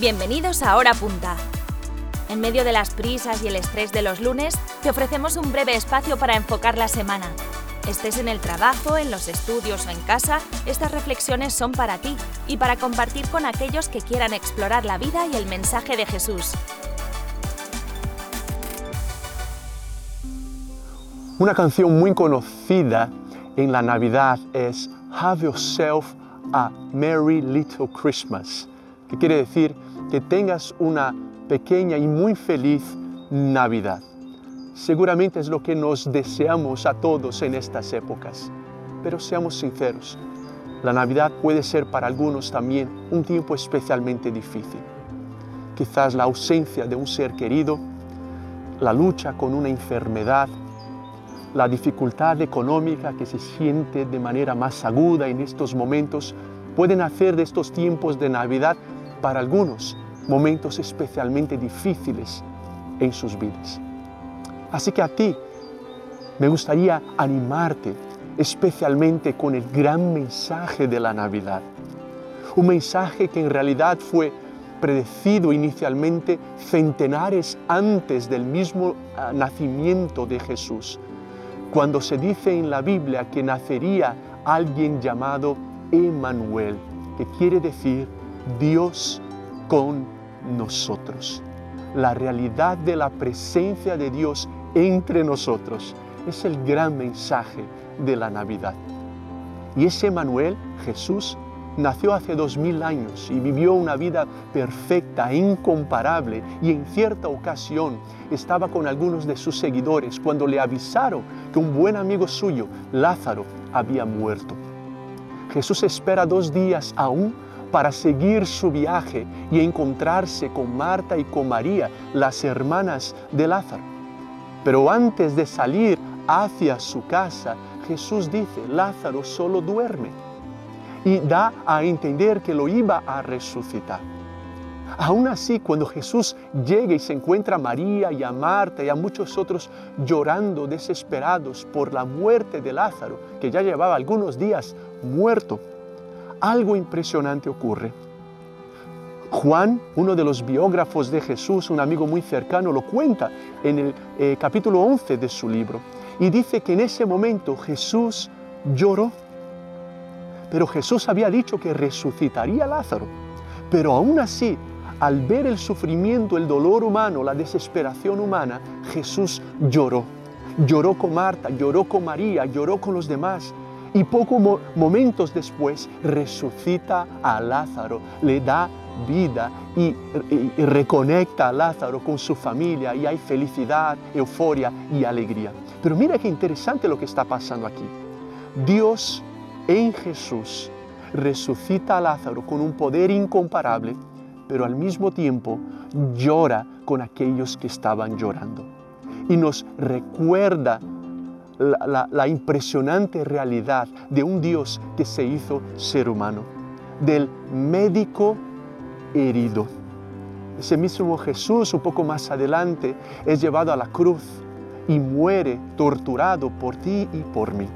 Bienvenidos a Hora Punta. En medio de las prisas y el estrés de los lunes, te ofrecemos un breve espacio para enfocar la semana. Estés en el trabajo, en los estudios o en casa, estas reflexiones son para ti y para compartir con aquellos que quieran explorar la vida y el mensaje de Jesús. Una canción muy conocida en la Navidad es Have Yourself a Merry Little Christmas, que quiere decir que tengas una pequeña y muy feliz Navidad. Seguramente es lo que nos deseamos a todos en estas épocas, pero seamos sinceros, la Navidad puede ser para algunos también un tiempo especialmente difícil. Quizás la ausencia de un ser querido, la lucha con una enfermedad, la dificultad económica que se siente de manera más aguda en estos momentos pueden hacer de estos tiempos de Navidad para algunos momentos especialmente difíciles en sus vidas. Así que a ti me gustaría animarte especialmente con el gran mensaje de la Navidad. Un mensaje que en realidad fue predecido inicialmente centenares antes del mismo ah, nacimiento de Jesús cuando se dice en la Biblia que nacería alguien llamado Emmanuel, que quiere decir Dios con nosotros. La realidad de la presencia de Dios entre nosotros es el gran mensaje de la Navidad. Y ese Emmanuel, Jesús, nació hace dos mil años y vivió una vida perfecta, incomparable, y en cierta ocasión estaba con algunos de sus seguidores cuando le avisaron que un buen amigo suyo, Lázaro, había muerto. Jesús espera dos días aún para seguir su viaje y encontrarse con Marta y con María, las hermanas de Lázaro. Pero antes de salir hacia su casa, Jesús dice, Lázaro solo duerme y da a entender que lo iba a resucitar. Aún así, cuando Jesús llega y se encuentra a María y a Marta y a muchos otros llorando desesperados por la muerte de Lázaro, que ya llevaba algunos días muerto, algo impresionante ocurre. Juan, uno de los biógrafos de Jesús, un amigo muy cercano, lo cuenta en el eh, capítulo 11 de su libro y dice que en ese momento Jesús lloró pero Jesús había dicho que resucitaría a Lázaro. Pero aún así, al ver el sufrimiento, el dolor humano, la desesperación humana, Jesús lloró. Lloró con Marta, lloró con María, lloró con los demás. Y pocos momentos después resucita a Lázaro, le da vida y, y, reconecta a Lázaro con su familia y hay felicidad, euforia y alegría. Pero mira qué interesante lo que está pasando aquí. Dios en Jesús resucita a Lázaro con un poder incomparable, pero al mismo tiempo llora con aquellos que estaban llorando. Y nos recuerda la, impresionante realidad de un Dios que se hizo ser humano, del médico herido. Ese mismo Jesús, un poco más adelante, es llevado a la cruz y muere torturado por ti y por mí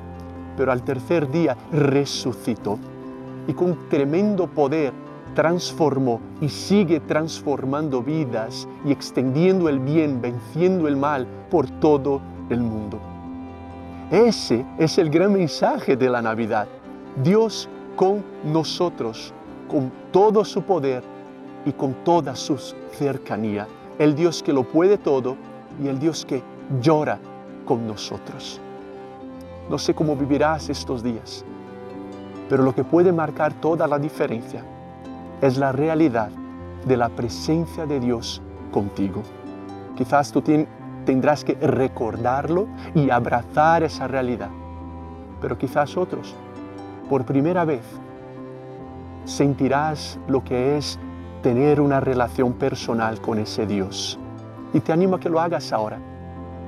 pero al tercer día resucitó y con tremendo poder transformó y sigue transformando vidas y extendiendo el bien, venciendo el mal por todo el mundo. Ese es el gran mensaje de la Navidad. Dios con nosotros, con todo su poder y con toda su cercanía. El Dios que lo puede todo y el Dios que llora con nosotros. No sé cómo vivirás estos días, pero lo que puede marcar toda la diferencia es la realidad de la presencia de Dios contigo. Quizás tú tendrás que recordarlo y abrazar esa realidad, pero quizás otros, por primera vez, sentirás lo que es tener una relación personal con ese Dios. Y te animo a que lo hagas ahora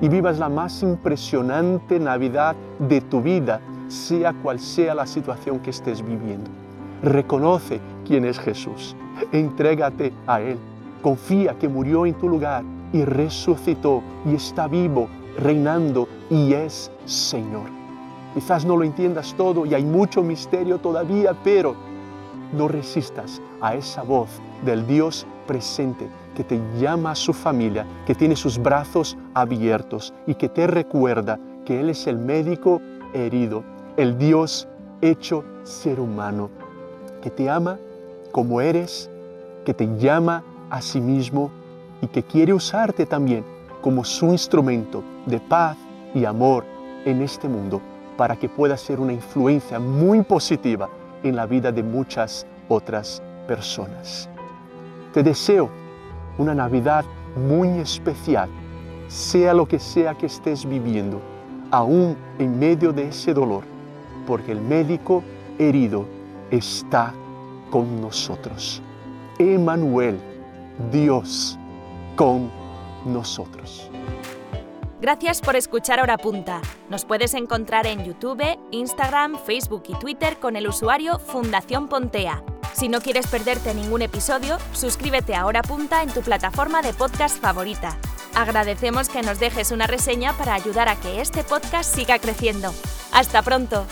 y vivas la más impresionante Navidad de tu vida, sea cual sea la situación que estés viviendo. Reconoce quién es Jesús, entrégate a Él, confía que murió en tu lugar y resucitó y está vivo, reinando y es Señor. Quizás no lo entiendas todo y hay mucho misterio todavía, pero no resistas a esa voz del Dios presente que te llama a su familia, que tiene sus brazos abiertos y que te recuerda que Él es el médico herido, el Dios hecho ser humano, que te ama como eres, que te llama a sí mismo y que quiere usarte también como su instrumento de paz y amor en este mundo para que pueda ser una influencia muy positiva en la vida de muchas otras personas. Te deseo una Navidad muy especial, sea lo que sea que estés viviendo, aún en medio de ese dolor, porque el médico herido está con nosotros. Emanuel, Dios con nosotros. Gracias por escuchar Hora Punta. Nos puedes encontrar en YouTube, Instagram, Facebook y Twitter con el usuario Fundación Pontea. Si no quieres perderte ningún episodio, suscríbete a Hora Punta en tu plataforma de podcast favorita. Agradecemos que nos dejes una reseña para ayudar a que este podcast siga creciendo. ¡Hasta pronto!